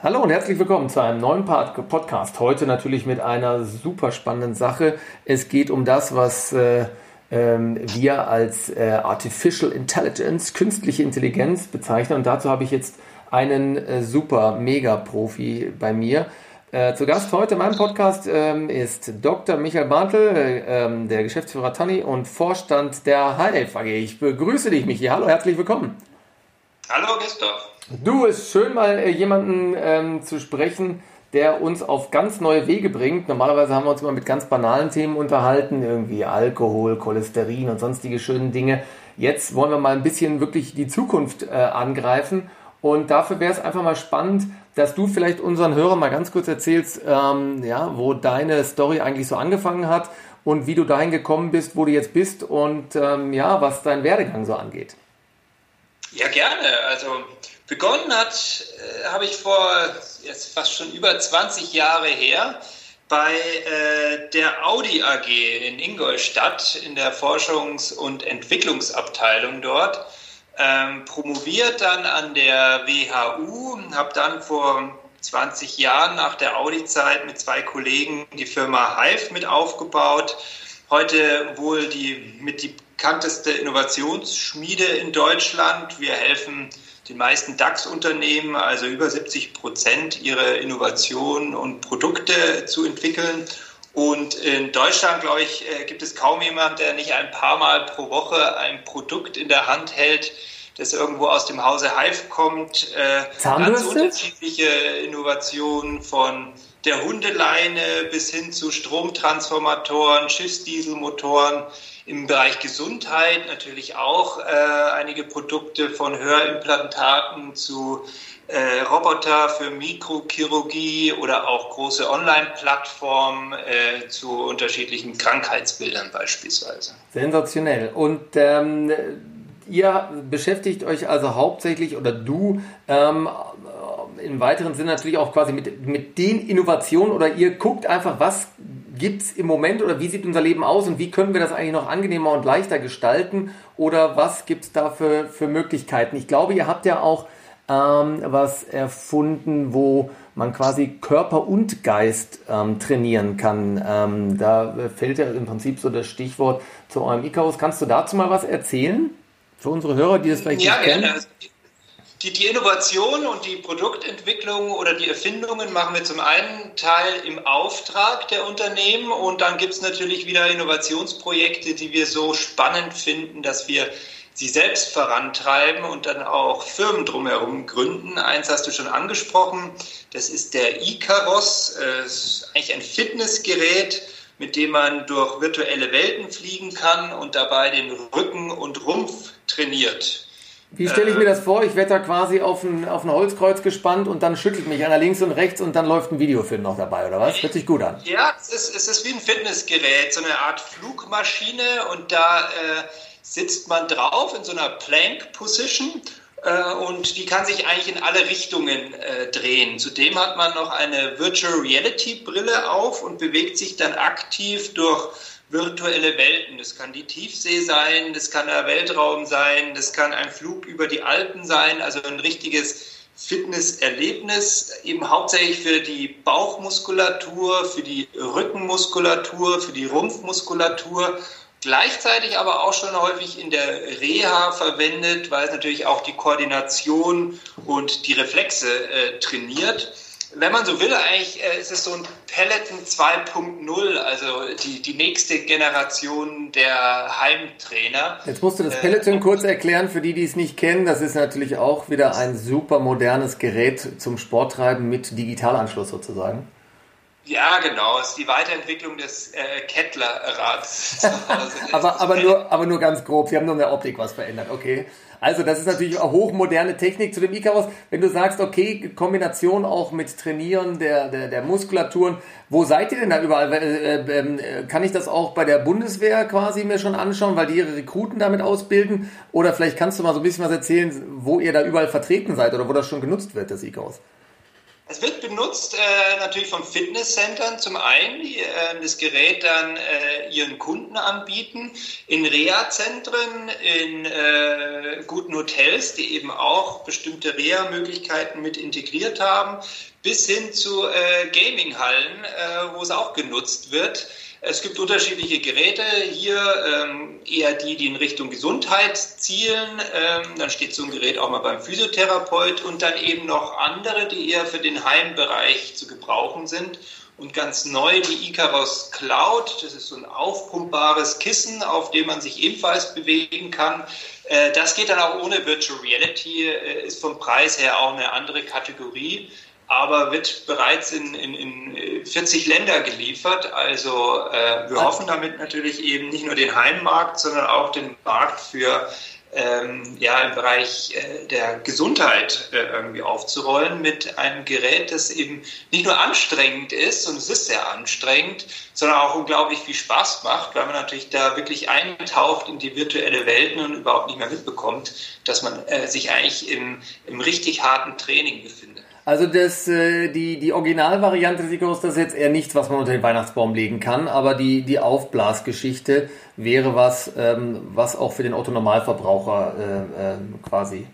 Hallo und herzlich willkommen zu einem neuen Podcast. Heute natürlich mit einer super spannenden Sache. Es geht um das, was äh, ähm, wir als äh, Artificial Intelligence, künstliche Intelligenz bezeichnen. Und dazu habe ich jetzt einen äh, super Mega-Profi bei mir. Äh, zu Gast heute in meinem Podcast ähm, ist Dr. Michael Bartel, äh, ähm, der Geschäftsführer Tanni und Vorstand der HLF AG. Ich begrüße dich, Michi. Hallo, herzlich willkommen. Hallo, Christoph. Du, ist schön, mal äh, jemanden ähm, zu sprechen, der uns auf ganz neue Wege bringt. Normalerweise haben wir uns immer mit ganz banalen Themen unterhalten, irgendwie Alkohol, Cholesterin und sonstige schönen Dinge. Jetzt wollen wir mal ein bisschen wirklich die Zukunft äh, angreifen. Und dafür wäre es einfach mal spannend, dass du vielleicht unseren Hörern mal ganz kurz erzählst, ähm, ja, wo deine Story eigentlich so angefangen hat und wie du dahin gekommen bist, wo du jetzt bist und ähm, ja, was dein Werdegang so angeht. Ja, gerne. Also Begonnen hat, äh, habe ich vor jetzt fast schon über 20 Jahre her bei äh, der Audi AG in Ingolstadt in der Forschungs- und Entwicklungsabteilung dort. Ähm, promoviert dann an der WHU, habe dann vor 20 Jahren nach der Audi-Zeit mit zwei Kollegen die Firma Hive mit aufgebaut. Heute wohl die mit die bekannteste Innovationsschmiede in Deutschland. Wir helfen den meisten DAX-Unternehmen, also über 70 Prozent, ihre Innovationen und Produkte zu entwickeln. Und in Deutschland, glaube ich, äh, gibt es kaum jemand, der nicht ein paar Mal pro Woche ein Produkt in der Hand hält, das irgendwo aus dem Hause Hive kommt. Äh, Zahnbürste? Ganz unterschiedliche Innovationen von der Hundeleine bis hin zu Stromtransformatoren, Schiffsdieselmotoren. Im Bereich Gesundheit natürlich auch äh, einige Produkte von Hörimplantaten zu äh, Roboter für Mikrochirurgie oder auch große Online-Plattformen äh, zu unterschiedlichen Krankheitsbildern beispielsweise. Sensationell. Und ähm, ihr beschäftigt euch also hauptsächlich oder du ähm, im weiteren Sinne natürlich auch quasi mit, mit den Innovationen oder ihr guckt einfach, was gibt es im Moment oder wie sieht unser Leben aus und wie können wir das eigentlich noch angenehmer und leichter gestalten oder was gibt es da für, für Möglichkeiten? Ich glaube, ihr habt ja auch ähm, was erfunden, wo man quasi Körper und Geist ähm, trainieren kann. Ähm, da fällt ja im Prinzip so das Stichwort zu eurem Icarus. Kannst du dazu mal was erzählen? Für unsere Hörer, die das vielleicht ja, nicht kennen? Gerne die, die Innovation und die Produktentwicklung oder die Erfindungen machen wir zum einen Teil im Auftrag der Unternehmen und dann gibt es natürlich wieder Innovationsprojekte, die wir so spannend finden, dass wir sie selbst vorantreiben und dann auch Firmen drumherum gründen. Eins hast du schon angesprochen, das ist der Icaros, ist eigentlich ein Fitnessgerät, mit dem man durch virtuelle Welten fliegen kann und dabei den Rücken und Rumpf trainiert. Wie stelle ich mir das vor? Ich werde da quasi auf ein, auf ein Holzkreuz gespannt und dann schüttelt mich einer links und rechts und dann läuft ein Videofilm noch dabei, oder was? Hört sich gut an. Ja, es ist, es ist wie ein Fitnessgerät, so eine Art Flugmaschine und da äh, sitzt man drauf in so einer Plank Position äh, und die kann sich eigentlich in alle Richtungen äh, drehen. Zudem hat man noch eine Virtual Reality Brille auf und bewegt sich dann aktiv durch virtuelle Welten. Das kann die Tiefsee sein, das kann der Weltraum sein, das kann ein Flug über die Alpen sein, also ein richtiges Fitnesserlebnis, eben hauptsächlich für die Bauchmuskulatur, für die Rückenmuskulatur, für die Rumpfmuskulatur, gleichzeitig aber auch schon häufig in der Reha verwendet, weil es natürlich auch die Koordination und die Reflexe äh, trainiert wenn man so will, eigentlich äh, ist es so ein Peloton 2.0, also die, die nächste Generation der Heimtrainer. Jetzt musst du das äh, Peloton äh, kurz erklären für die, die es nicht kennen. Das ist natürlich auch wieder ein super modernes Gerät zum Sporttreiben mit Digitalanschluss sozusagen. Ja, genau. Es ist die Weiterentwicklung des äh, Kettler-Rads aber, aber, nur, aber nur ganz grob. Sie haben nur in der Optik was verändert. Okay. Also das ist natürlich hochmoderne Technik zu dem Icarus. Wenn du sagst, okay, Kombination auch mit Trainieren der, der, der Muskulaturen, wo seid ihr denn da überall? Äh, äh, ähm, kann ich das auch bei der Bundeswehr quasi mir schon anschauen, weil die ihre Rekruten damit ausbilden? Oder vielleicht kannst du mal so ein bisschen was erzählen, wo ihr da überall vertreten seid oder wo das schon genutzt wird, das Icarus? Es wird benutzt äh, natürlich von Fitnesscentern zum einen, die äh, das Gerät dann äh, ihren Kunden anbieten, in Reha-Zentren, in äh, guten Hotels, die eben auch bestimmte Reha-Möglichkeiten mit integriert haben, bis hin zu äh, Gaming-Hallen, äh, wo es auch genutzt wird. Es gibt unterschiedliche Geräte, hier ähm, eher die, die in Richtung Gesundheit zielen. Ähm, dann steht so ein Gerät auch mal beim Physiotherapeut und dann eben noch andere, die eher für den Heimbereich zu gebrauchen sind. Und ganz neu die Icaros Cloud, das ist so ein aufpumpbares Kissen, auf dem man sich ebenfalls bewegen kann. Äh, das geht dann auch ohne Virtual Reality, äh, ist vom Preis her auch eine andere Kategorie aber wird bereits in, in, in 40 Länder geliefert. Also äh, wir hoffen damit natürlich eben nicht nur den Heimmarkt, sondern auch den Markt für ähm, ja, im Bereich äh, der Gesundheit äh, irgendwie aufzurollen mit einem Gerät, das eben nicht nur anstrengend ist, und es ist sehr anstrengend, sondern auch unglaublich viel Spaß macht, weil man natürlich da wirklich eintaucht in die virtuelle Welt und überhaupt nicht mehr mitbekommt, dass man äh, sich eigentlich im, im richtig harten Training befindet. Also das, äh, die, die Originalvariante des Icarus, das ist jetzt eher nichts, was man unter den Weihnachtsbaum legen kann, aber die, die Aufblasgeschichte wäre was, ähm, was auch für den Otto-Normalverbraucher äh, äh, quasi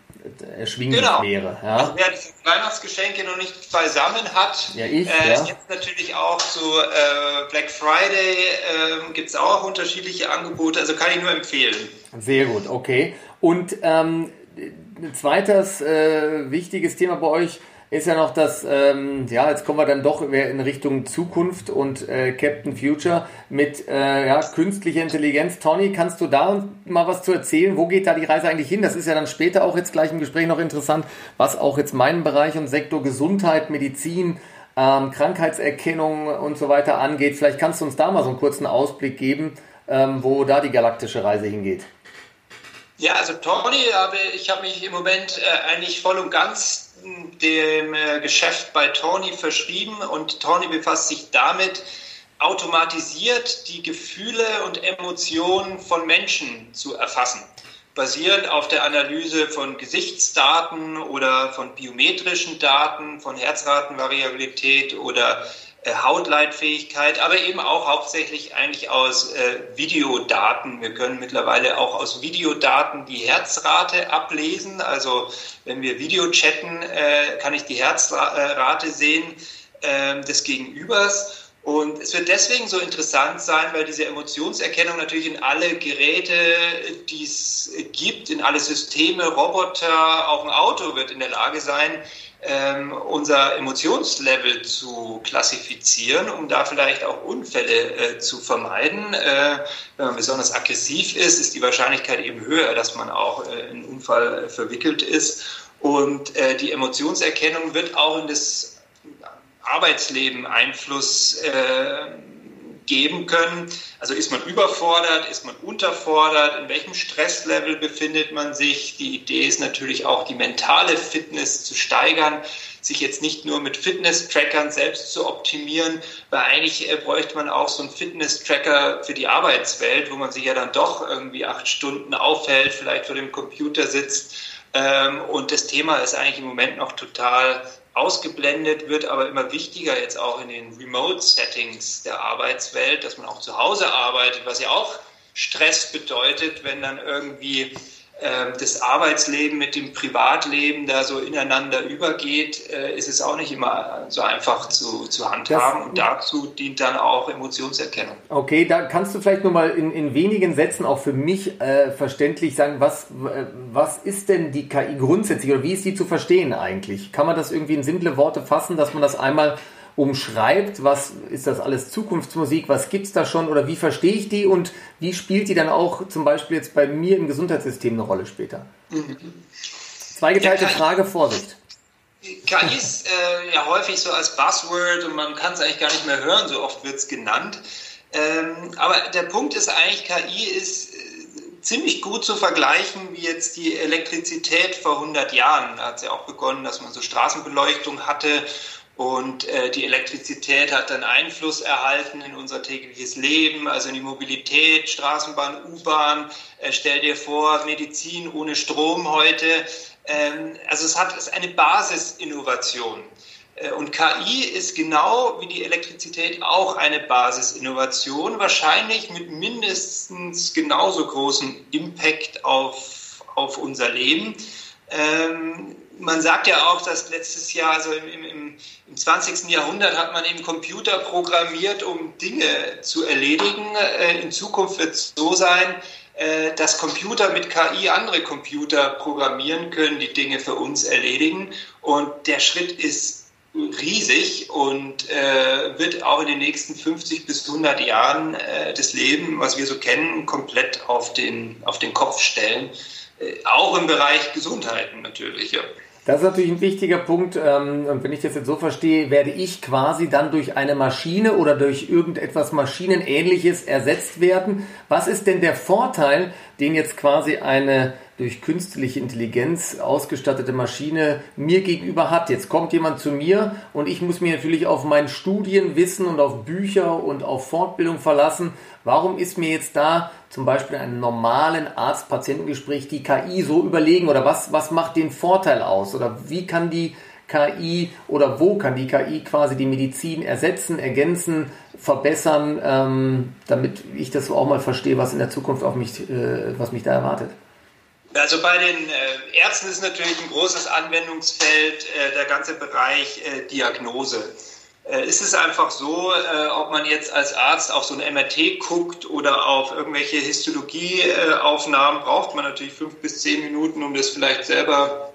erschwinglich genau. wäre. Ja? Also wer die Weihnachtsgeschenke noch nicht beisammen hat, ja, ich, äh, ja. jetzt natürlich auch zu äh, Black Friday äh, gibt es auch unterschiedliche Angebote, also kann ich nur empfehlen. Sehr gut, okay. Und ähm, ein zweites äh, wichtiges Thema bei euch, ist ja noch das, ähm, ja, jetzt kommen wir dann doch in Richtung Zukunft und äh, Captain Future mit äh, ja, künstlicher Intelligenz. Tony, kannst du da mal was zu erzählen? Wo geht da die Reise eigentlich hin? Das ist ja dann später auch jetzt gleich im Gespräch noch interessant, was auch jetzt meinen Bereich und Sektor Gesundheit, Medizin, ähm, Krankheitserkennung und so weiter angeht. Vielleicht kannst du uns da mal so einen kurzen Ausblick geben, ähm, wo da die galaktische Reise hingeht. Ja, also Tony, ich habe mich im Moment äh, eigentlich voll und ganz dem äh, Geschäft bei Tony verschrieben und Tony befasst sich damit, automatisiert die Gefühle und Emotionen von Menschen zu erfassen, basierend auf der Analyse von Gesichtsdaten oder von biometrischen Daten, von Herzratenvariabilität oder Hautleitfähigkeit, aber eben auch hauptsächlich eigentlich aus äh, Videodaten. Wir können mittlerweile auch aus Videodaten die Herzrate ablesen. Also wenn wir Video chatten, äh, kann ich die Herzrate sehen äh, des Gegenübers. Und es wird deswegen so interessant sein, weil diese Emotionserkennung natürlich in alle Geräte, die es gibt, in alle Systeme, Roboter, auch ein Auto wird in der Lage sein, ähm, unser Emotionslevel zu klassifizieren, um da vielleicht auch Unfälle äh, zu vermeiden. Äh, wenn man besonders aggressiv ist, ist die Wahrscheinlichkeit eben höher, dass man auch äh, in Unfall verwickelt ist. Und äh, die Emotionserkennung wird auch in das Arbeitsleben Einfluss äh, geben können. Also ist man überfordert, ist man unterfordert, in welchem Stresslevel befindet man sich. Die Idee ist natürlich auch, die mentale Fitness zu steigern, sich jetzt nicht nur mit Fitness-Trackern selbst zu optimieren, weil eigentlich äh, bräuchte man auch so einen Fitness-Tracker für die Arbeitswelt, wo man sich ja dann doch irgendwie acht Stunden aufhält, vielleicht vor dem Computer sitzt. Ähm, und das Thema ist eigentlich im Moment noch total ausgeblendet, wird aber immer wichtiger jetzt auch in den Remote-Settings der Arbeitswelt, dass man auch zu Hause arbeitet, was ja auch Stress bedeutet, wenn dann irgendwie das Arbeitsleben mit dem Privatleben da so ineinander übergeht, äh, ist es auch nicht immer so einfach zu, zu handhaben. Das, und dazu dient dann auch Emotionserkennung. Okay, da kannst du vielleicht nur mal in, in wenigen Sätzen auch für mich äh, verständlich sagen, was, äh, was ist denn die KI grundsätzlich oder wie ist die zu verstehen eigentlich? Kann man das irgendwie in simple Worte fassen, dass man das einmal umschreibt, was ist das alles Zukunftsmusik, was gibt es da schon oder wie verstehe ich die und wie spielt die dann auch zum Beispiel jetzt bei mir im Gesundheitssystem eine Rolle später? Mhm. Zweigeteilte ja, Frage, Vorsicht. KI ist äh, ja häufig so als Buzzword und man kann es eigentlich gar nicht mehr hören, so oft wird es genannt. Ähm, aber der Punkt ist eigentlich, KI ist äh, ziemlich gut zu vergleichen wie jetzt die Elektrizität vor 100 Jahren. Da hat es ja auch begonnen, dass man so Straßenbeleuchtung hatte und äh, die Elektrizität hat dann Einfluss erhalten in unser tägliches Leben, also in die Mobilität, Straßenbahn, U-Bahn. Äh, stell dir vor, Medizin ohne Strom heute. Ähm, also es hat es eine Basisinnovation. Äh, und KI ist genau wie die Elektrizität auch eine Basisinnovation, wahrscheinlich mit mindestens genauso großem Impact auf, auf unser Leben. Ähm, man sagt ja auch, dass letztes Jahr, also im, im, im 20. Jahrhundert, hat man eben Computer programmiert, um Dinge zu erledigen. Äh, in Zukunft wird es so sein, äh, dass Computer mit KI andere Computer programmieren können, die Dinge für uns erledigen. Und der Schritt ist riesig und äh, wird auch in den nächsten 50 bis 100 Jahren äh, das Leben, was wir so kennen, komplett auf den, auf den Kopf stellen. Äh, auch im Bereich Gesundheiten natürlich. Ja. Das ist natürlich ein wichtiger Punkt. Ähm, und wenn ich das jetzt so verstehe, werde ich quasi dann durch eine Maschine oder durch irgendetwas Maschinenähnliches ersetzt werden. Was ist denn der Vorteil, den jetzt quasi eine durch künstliche Intelligenz ausgestattete Maschine mir gegenüber hat. Jetzt kommt jemand zu mir und ich muss mich natürlich auf mein Studienwissen und auf Bücher und auf Fortbildung verlassen. Warum ist mir jetzt da zum Beispiel in einem normalen Arzt-Patientengespräch die KI so überlegen oder was, was macht den Vorteil aus oder wie kann die KI oder wo kann die KI quasi die Medizin ersetzen, ergänzen, verbessern, ähm, damit ich das auch mal verstehe, was in der Zukunft auf mich, äh, was mich da erwartet? Also bei den äh, Ärzten ist natürlich ein großes Anwendungsfeld äh, der ganze Bereich äh, Diagnose. Ist es einfach so, ob man jetzt als Arzt auf so ein MRT guckt oder auf irgendwelche Histologieaufnahmen, braucht man natürlich fünf bis zehn Minuten, um das vielleicht selber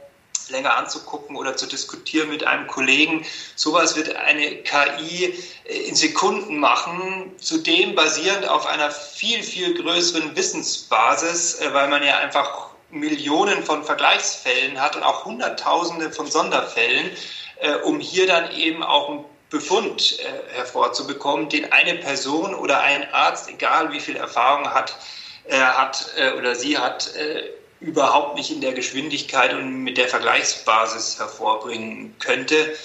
länger anzugucken oder zu diskutieren mit einem Kollegen. Sowas wird eine KI in Sekunden machen, zudem basierend auf einer viel, viel größeren Wissensbasis, weil man ja einfach Millionen von Vergleichsfällen hat und auch Hunderttausende von Sonderfällen, äh, um hier dann eben auch einen Befund äh, hervorzubekommen, den eine Person oder ein Arzt, egal wie viel Erfahrung hat, äh, hat äh, oder sie hat, äh, überhaupt nicht in der Geschwindigkeit und mit der Vergleichsbasis hervorbringen könnte.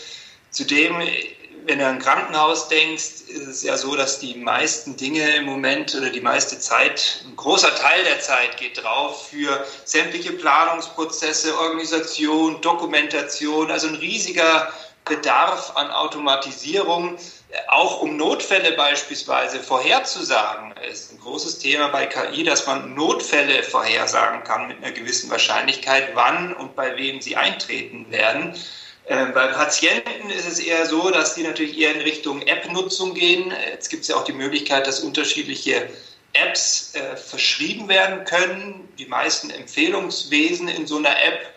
Zudem wenn du an Krankenhaus denkst, ist es ja so, dass die meisten Dinge im Moment oder die meiste Zeit, ein großer Teil der Zeit geht drauf für sämtliche Planungsprozesse, Organisation, Dokumentation, also ein riesiger Bedarf an Automatisierung, auch um Notfälle beispielsweise vorherzusagen. Ist ein großes Thema bei KI, dass man Notfälle vorhersagen kann mit einer gewissen Wahrscheinlichkeit, wann und bei wem sie eintreten werden. Äh, bei Patienten ist es eher so, dass die natürlich eher in Richtung App-Nutzung gehen. Jetzt gibt es ja auch die Möglichkeit, dass unterschiedliche Apps äh, verschrieben werden können. Die meisten Empfehlungswesen in so einer App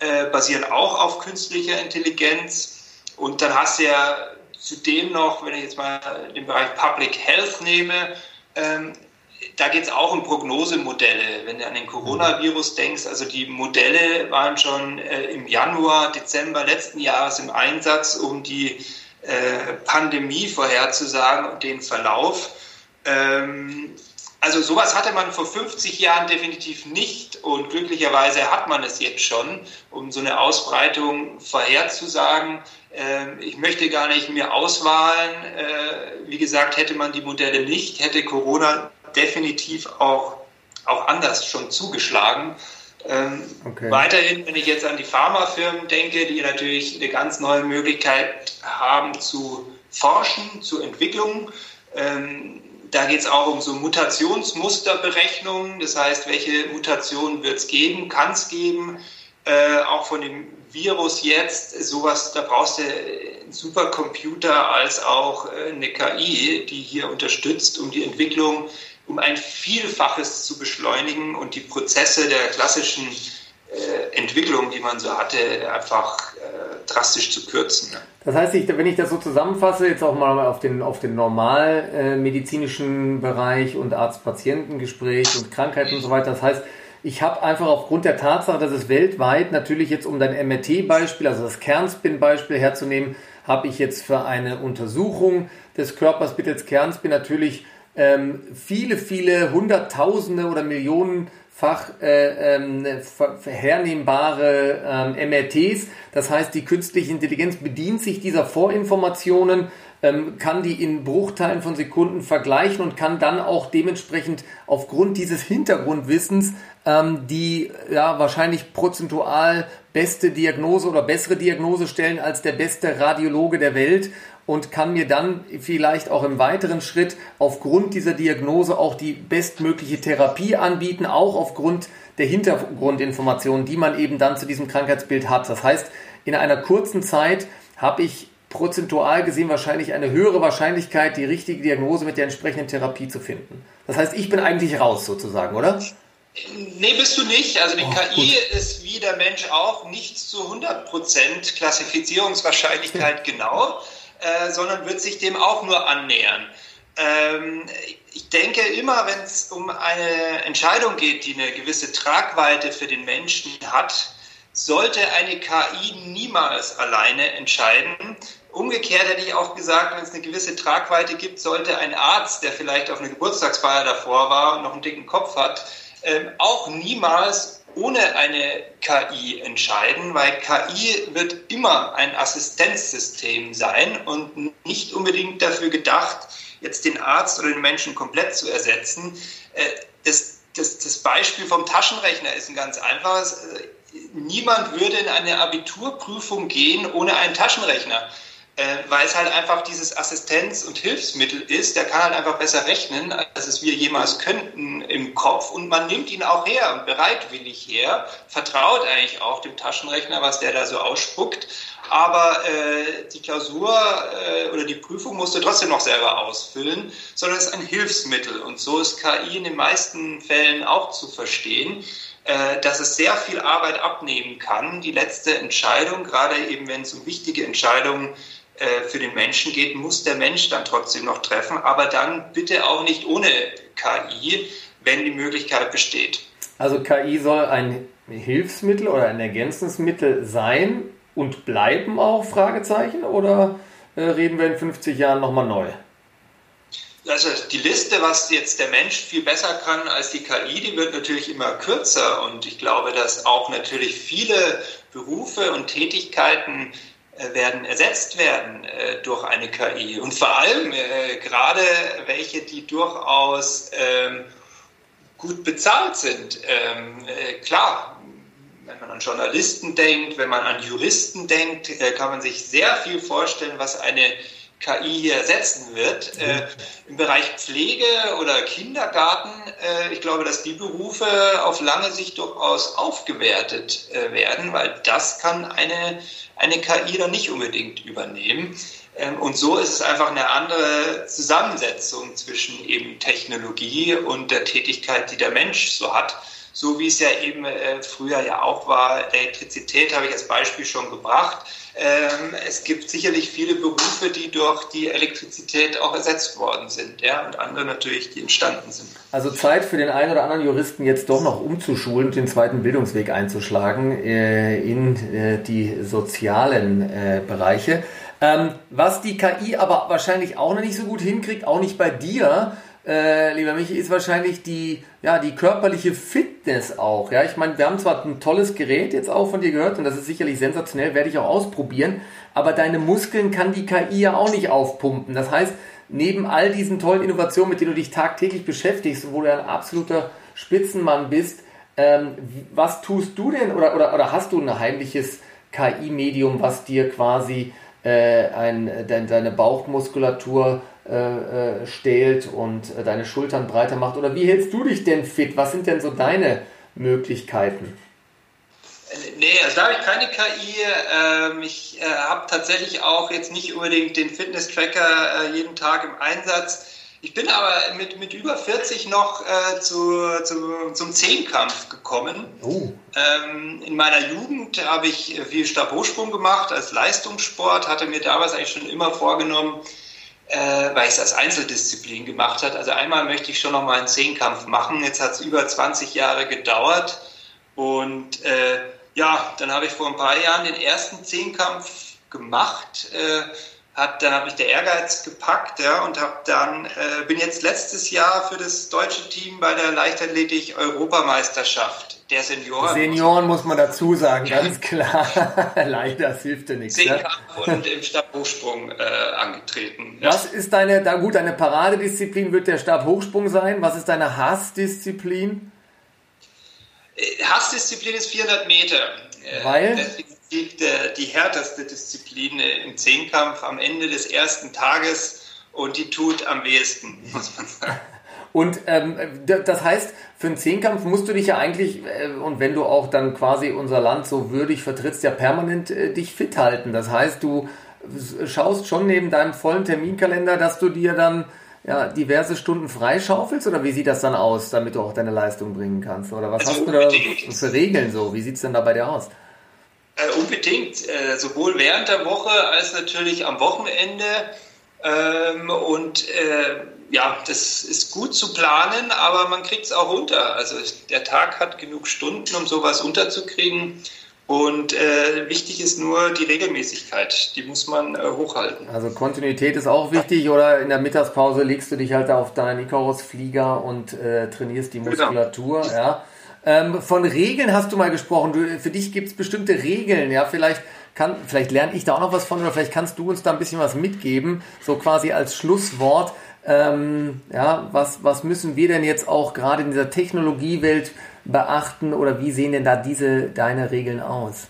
äh, basieren auch auf künstlicher Intelligenz. Und dann hast du ja zudem noch, wenn ich jetzt mal den Bereich Public Health nehme, ähm, da geht es auch um Prognosemodelle. Wenn du an den Coronavirus denkst, also die Modelle waren schon äh, im Januar, Dezember letzten Jahres im Einsatz, um die äh, Pandemie vorherzusagen und den Verlauf. Ähm, also sowas hatte man vor 50 Jahren definitiv nicht und glücklicherweise hat man es jetzt schon, um so eine Ausbreitung vorherzusagen. Ähm, ich möchte gar nicht mehr auswahlen. Äh, wie gesagt, hätte man die Modelle nicht, hätte Corona definitiv auch, auch anders schon zugeschlagen. Ähm, okay. Weiterhin, wenn ich jetzt an die Pharmafirmen denke, die natürlich eine ganz neue Möglichkeit haben zu forschen, zu Entwicklung. Ähm, da geht es auch um so Mutationsmusterberechnungen, das heißt, welche Mutationen wird es geben, kann es geben, äh, auch von dem Virus jetzt, sowas, da brauchst du einen Supercomputer als auch äh, eine KI, die hier unterstützt, um die Entwicklung um ein Vielfaches zu beschleunigen und die Prozesse der klassischen äh, Entwicklung, die man so hatte, einfach äh, drastisch zu kürzen. Ne? Das heißt, ich, wenn ich das so zusammenfasse, jetzt auch mal auf den, auf den normal äh, Bereich und Arzt-Patienten-Gespräch und Krankheiten und so weiter, das heißt, ich habe einfach aufgrund der Tatsache, dass es weltweit natürlich jetzt um dein MRT-Beispiel, also das Kernspin-Beispiel herzunehmen, habe ich jetzt für eine Untersuchung des Körpers mittels Kernspin natürlich ähm, viele, viele Hunderttausende oder Millionenfach äh, ähm, hernehmbare ähm, MRTs. Das heißt, die künstliche Intelligenz bedient sich dieser Vorinformationen, ähm, kann die in Bruchteilen von Sekunden vergleichen und kann dann auch dementsprechend aufgrund dieses Hintergrundwissens ähm, die ja wahrscheinlich prozentual beste Diagnose oder bessere Diagnose stellen als der beste Radiologe der Welt und kann mir dann vielleicht auch im weiteren Schritt aufgrund dieser Diagnose auch die bestmögliche Therapie anbieten, auch aufgrund der Hintergrundinformationen, die man eben dann zu diesem Krankheitsbild hat. Das heißt, in einer kurzen Zeit habe ich prozentual gesehen wahrscheinlich eine höhere Wahrscheinlichkeit, die richtige Diagnose mit der entsprechenden Therapie zu finden. Das heißt, ich bin eigentlich raus sozusagen, oder? Nee, bist du nicht. Also die oh, KI gut. ist wie der Mensch auch nicht zu 100% Klassifizierungswahrscheinlichkeit genau, äh, sondern wird sich dem auch nur annähern. Ähm, ich denke immer, wenn es um eine Entscheidung geht, die eine gewisse Tragweite für den Menschen hat, sollte eine KI niemals alleine entscheiden. Umgekehrt hätte ich auch gesagt, wenn es eine gewisse Tragweite gibt, sollte ein Arzt, der vielleicht auf eine Geburtstagsfeier davor war und noch einen dicken Kopf hat, ähm, auch niemals ohne eine KI entscheiden, weil KI wird immer ein Assistenzsystem sein und nicht unbedingt dafür gedacht, jetzt den Arzt oder den Menschen komplett zu ersetzen. Äh, das, das, das Beispiel vom Taschenrechner ist ein ganz einfaches niemand würde in eine Abiturprüfung gehen ohne einen Taschenrechner, äh, weil es halt einfach dieses Assistenz- und Hilfsmittel ist. Der kann halt einfach besser rechnen, als es wir jemals könnten im Kopf und man nimmt ihn auch her und bereitwillig her, vertraut eigentlich auch dem Taschenrechner, was der da so ausspuckt. Aber äh, die Klausur äh, oder die Prüfung musst du trotzdem noch selber ausfüllen, sondern es ist ein Hilfsmittel. Und so ist KI in den meisten Fällen auch zu verstehen. Äh, dass es sehr viel Arbeit abnehmen kann. Die letzte Entscheidung, gerade eben wenn es um wichtige Entscheidungen äh, für den Menschen geht, muss der Mensch dann trotzdem noch treffen, aber dann bitte auch nicht ohne KI, wenn die Möglichkeit besteht. Also KI soll ein Hilfsmittel oder ein Ergänzungsmittel sein und bleiben auch, Fragezeichen, oder äh, reden wir in 50 Jahren nochmal neu? also die Liste, was jetzt der Mensch viel besser kann als die KI, die wird natürlich immer kürzer. Und ich glaube, dass auch natürlich viele Berufe und Tätigkeiten äh, werden ersetzt werden äh, durch eine KI. Und vor allem äh, gerade welche, die durchaus ähm, gut bezahlt sind. Ähm, äh, klar, wenn man an Journalisten denkt, wenn man an Juristen denkt, äh, kann man sich sehr viel vorstellen, was eine KI hier ersetzen wird. Mhm. Äh, Im Bereich Pflege oder Kindergarten, äh, ich glaube, dass die Berufe auf lange Sicht durchaus aufgewertet äh, werden, weil das kann eine, eine KI dann nicht unbedingt übernehmen. Ähm, und so ist es einfach eine andere Zusammensetzung zwischen eben Technologie und der Tätigkeit, die der Mensch so hat. So wie es ja eben äh, früher ja auch war, Elektrizität habe ich als Beispiel schon gebracht ähm, es gibt sicherlich viele Berufe, die durch die Elektrizität auch ersetzt worden sind, ja, und andere natürlich, die entstanden sind. Also Zeit für den einen oder anderen Juristen jetzt doch noch umzuschulen und den zweiten Bildungsweg einzuschlagen äh, in äh, die sozialen äh, Bereiche. Ähm, was die KI aber wahrscheinlich auch noch nicht so gut hinkriegt, auch nicht bei dir, äh, lieber Michi, ist wahrscheinlich die, ja, die körperliche Fitness auch. Ja, ich meine, wir haben zwar ein tolles Gerät jetzt auch von dir gehört und das ist sicherlich sensationell, werde ich auch ausprobieren, aber deine Muskeln kann die KI ja auch nicht aufpumpen. Das heißt, neben all diesen tollen Innovationen, mit denen du dich tagtäglich beschäftigst, wo du ein absoluter Spitzenmann bist, ähm, was tust du denn oder, oder, oder hast du ein heimliches KI-Medium, was dir quasi äh, ein, de, deine Bauchmuskulatur äh, äh, stählt und äh, deine Schultern breiter macht? Oder wie hältst du dich denn fit? Was sind denn so deine Möglichkeiten? Nee, also da habe ich keine KI. Ähm, ich habe tatsächlich auch jetzt nicht unbedingt den Fitness-Tracker jeden Tag im Einsatz. Ich bin aber mit, mit über 40 noch äh, zu, zu, zum Zehnkampf gekommen. Oh. Ähm, in meiner Jugend habe ich viel Stabhochsprung gemacht als Leistungssport, hatte mir damals eigentlich schon immer vorgenommen, äh, weil ich es als Einzeldisziplin gemacht habe. Also einmal möchte ich schon noch mal einen Zehnkampf machen. Jetzt hat es über 20 Jahre gedauert. Und äh, ja, dann habe ich vor ein paar Jahren den ersten Zehnkampf gemacht. Äh, hat, dann habe ich der Ehrgeiz gepackt ja, und habe dann äh, bin jetzt letztes Jahr für das deutsche Team bei der Leichtathletik-Europameisterschaft der Senioren. Senioren muss man dazu sagen, ganz klar. Leider, das hilft dir nichts. Zehnkampf ja. und im Stabhochsprung äh, angetreten. Was ist deine, da gut, deine Paradedisziplin wird der Stabhochsprung sein. Was ist deine Hassdisziplin? Hassdisziplin ist 400 Meter. Weil? Definitiv der, die härteste Disziplin im Zehnkampf am Ende des ersten Tages und die tut am wehesten, muss man sagen. Und ähm, das heißt, für einen Zehnkampf musst du dich ja eigentlich, äh, und wenn du auch dann quasi unser Land so würdig vertrittst, ja permanent äh, dich fit halten. Das heißt, du schaust schon neben deinem vollen Terminkalender, dass du dir dann ja, diverse Stunden freischaufelst oder wie sieht das dann aus, damit du auch deine Leistung bringen kannst? Oder was also hast du da für Regeln so? Wie sieht es denn da bei dir aus? Äh, unbedingt, äh, sowohl während der Woche als natürlich am Wochenende. Ähm, und äh, ja, das ist gut zu planen, aber man kriegt es auch runter. Also der Tag hat genug Stunden, um sowas unterzukriegen. Und äh, wichtig ist nur die Regelmäßigkeit, die muss man äh, hochhalten. Also Kontinuität ist auch wichtig oder in der Mittagspause legst du dich halt auf deinen Icarus-Flieger und äh, trainierst die genau. Muskulatur. Genau. Ja. Ähm, von Regeln hast du mal gesprochen. Du, für dich gibt es bestimmte Regeln. Ja, vielleicht kann, vielleicht lerne ich da auch noch was von oder vielleicht kannst du uns da ein bisschen was mitgeben, so quasi als Schlusswort. Ähm, ja, was, was müssen wir denn jetzt auch gerade in dieser Technologiewelt beachten oder wie sehen denn da diese deine Regeln aus?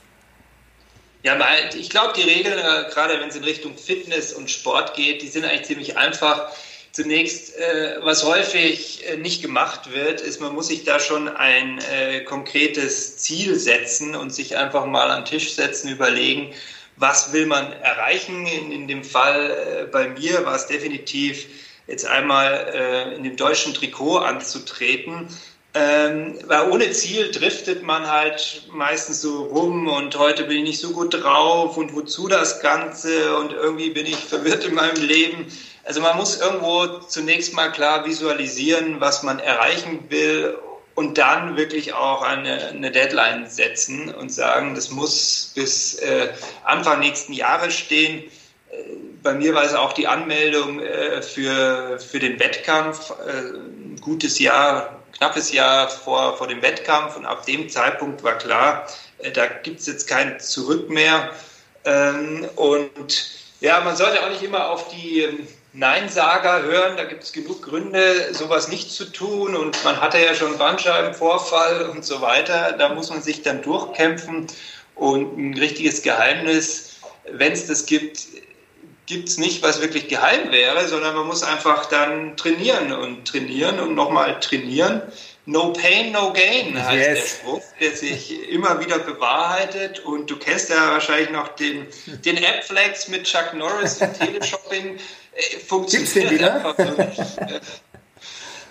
Ja, ich glaube, die Regeln, äh, gerade wenn es in Richtung Fitness und Sport geht, die sind eigentlich ziemlich einfach. Zunächst, äh, was häufig äh, nicht gemacht wird, ist, man muss sich da schon ein konkretes Ziel setzen und sich einfach mal an den Tisch setzen, überlegen, was will man erreichen. In, in dem Fall bei mir war es definitiv jetzt einmal in dem deutschen Trikot anzutreten. Ähm, weil ohne Ziel driftet man halt meistens so rum und heute bin ich nicht so gut drauf und wozu das Ganze und irgendwie bin ich verwirrt in meinem Leben. Also man muss irgendwo zunächst mal klar visualisieren, was man erreichen will und dann wirklich auch eine, eine Deadline setzen und sagen, das muss bis äh, Anfang nächsten Jahres stehen. Äh, bei mir war es auch die Anmeldung äh, für, für den Wettkampf. Äh, ein gutes Jahr knappes Jahr vor, vor dem Wettkampf und ab dem Zeitpunkt war klar, äh, da gibt es jetzt kein Zurück mehr. Ähm, und ja, man sollte auch nicht immer auf die ähm, Neinsager hören, da gibt es genug Gründe, sowas nicht zu tun und man hatte ja schon Bandscheibenvorfall und so weiter. Da muss man sich dann durchkämpfen und ein richtiges Geheimnis, wenn es das gibt, gibt es nicht, was wirklich geheim wäre, sondern man muss einfach dann trainieren und trainieren und nochmal trainieren. No pain, no gain heißt yes. der Spruch, der sich immer wieder bewahrheitet. Und du kennst ja wahrscheinlich noch den, den App-Flex mit Chuck Norris im Teleshopping. Äh, funktioniert einfach so nicht.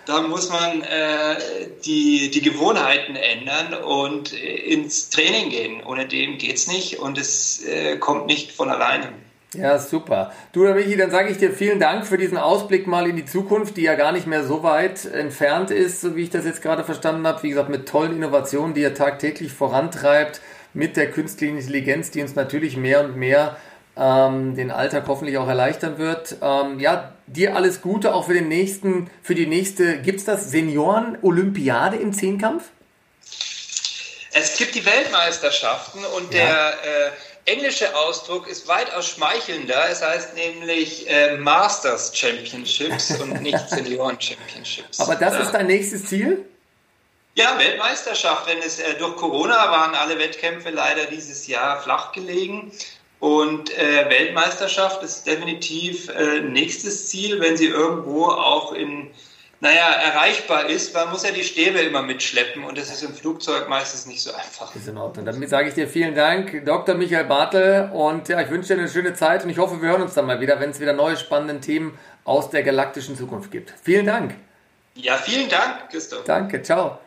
Da muss man äh, die, die Gewohnheiten ändern und ins Training gehen. Ohne dem geht es nicht und es äh, kommt nicht von alleine. Ja, super. Du, Michi, dann sage ich dir vielen Dank für diesen Ausblick mal in die Zukunft, die ja gar nicht mehr so weit entfernt ist, so wie ich das jetzt gerade verstanden habe. Wie gesagt, mit tollen Innovationen, die ihr tagtäglich vorantreibt, mit der künstlichen Intelligenz, die uns natürlich mehr und mehr ähm, den Alltag hoffentlich auch erleichtern wird. Ähm, ja, dir alles Gute auch für den nächsten, für die nächste, gibt es das Senioren-Olympiade im Zehnkampf? Es gibt die Weltmeisterschaften und ja. der äh, englische Ausdruck ist weitaus schmeichelnder. Es heißt nämlich äh, Masters Championships und nicht Senioren Championships. Aber das ja. ist dein nächstes Ziel? Ja, Weltmeisterschaft. Wenn es äh, durch Corona waren alle Wettkämpfe leider dieses Jahr flach gelegen. Und äh, Weltmeisterschaft ist definitiv äh, nächstes Ziel, wenn sie irgendwo auch in naja, erreichbar ist. Man muss ja die Stäbe immer mitschleppen und das ist im Flugzeug meistens nicht so einfach. Ist in Ordnung. Damit sage ich dir vielen Dank, Dr. Michael Bartel. Und ja, ich wünsche dir eine schöne Zeit und ich hoffe, wir hören uns dann mal wieder, wenn es wieder neue spannende Themen aus der galaktischen Zukunft gibt. Vielen Dank. Ja, vielen Dank, Christoph. Danke, ciao.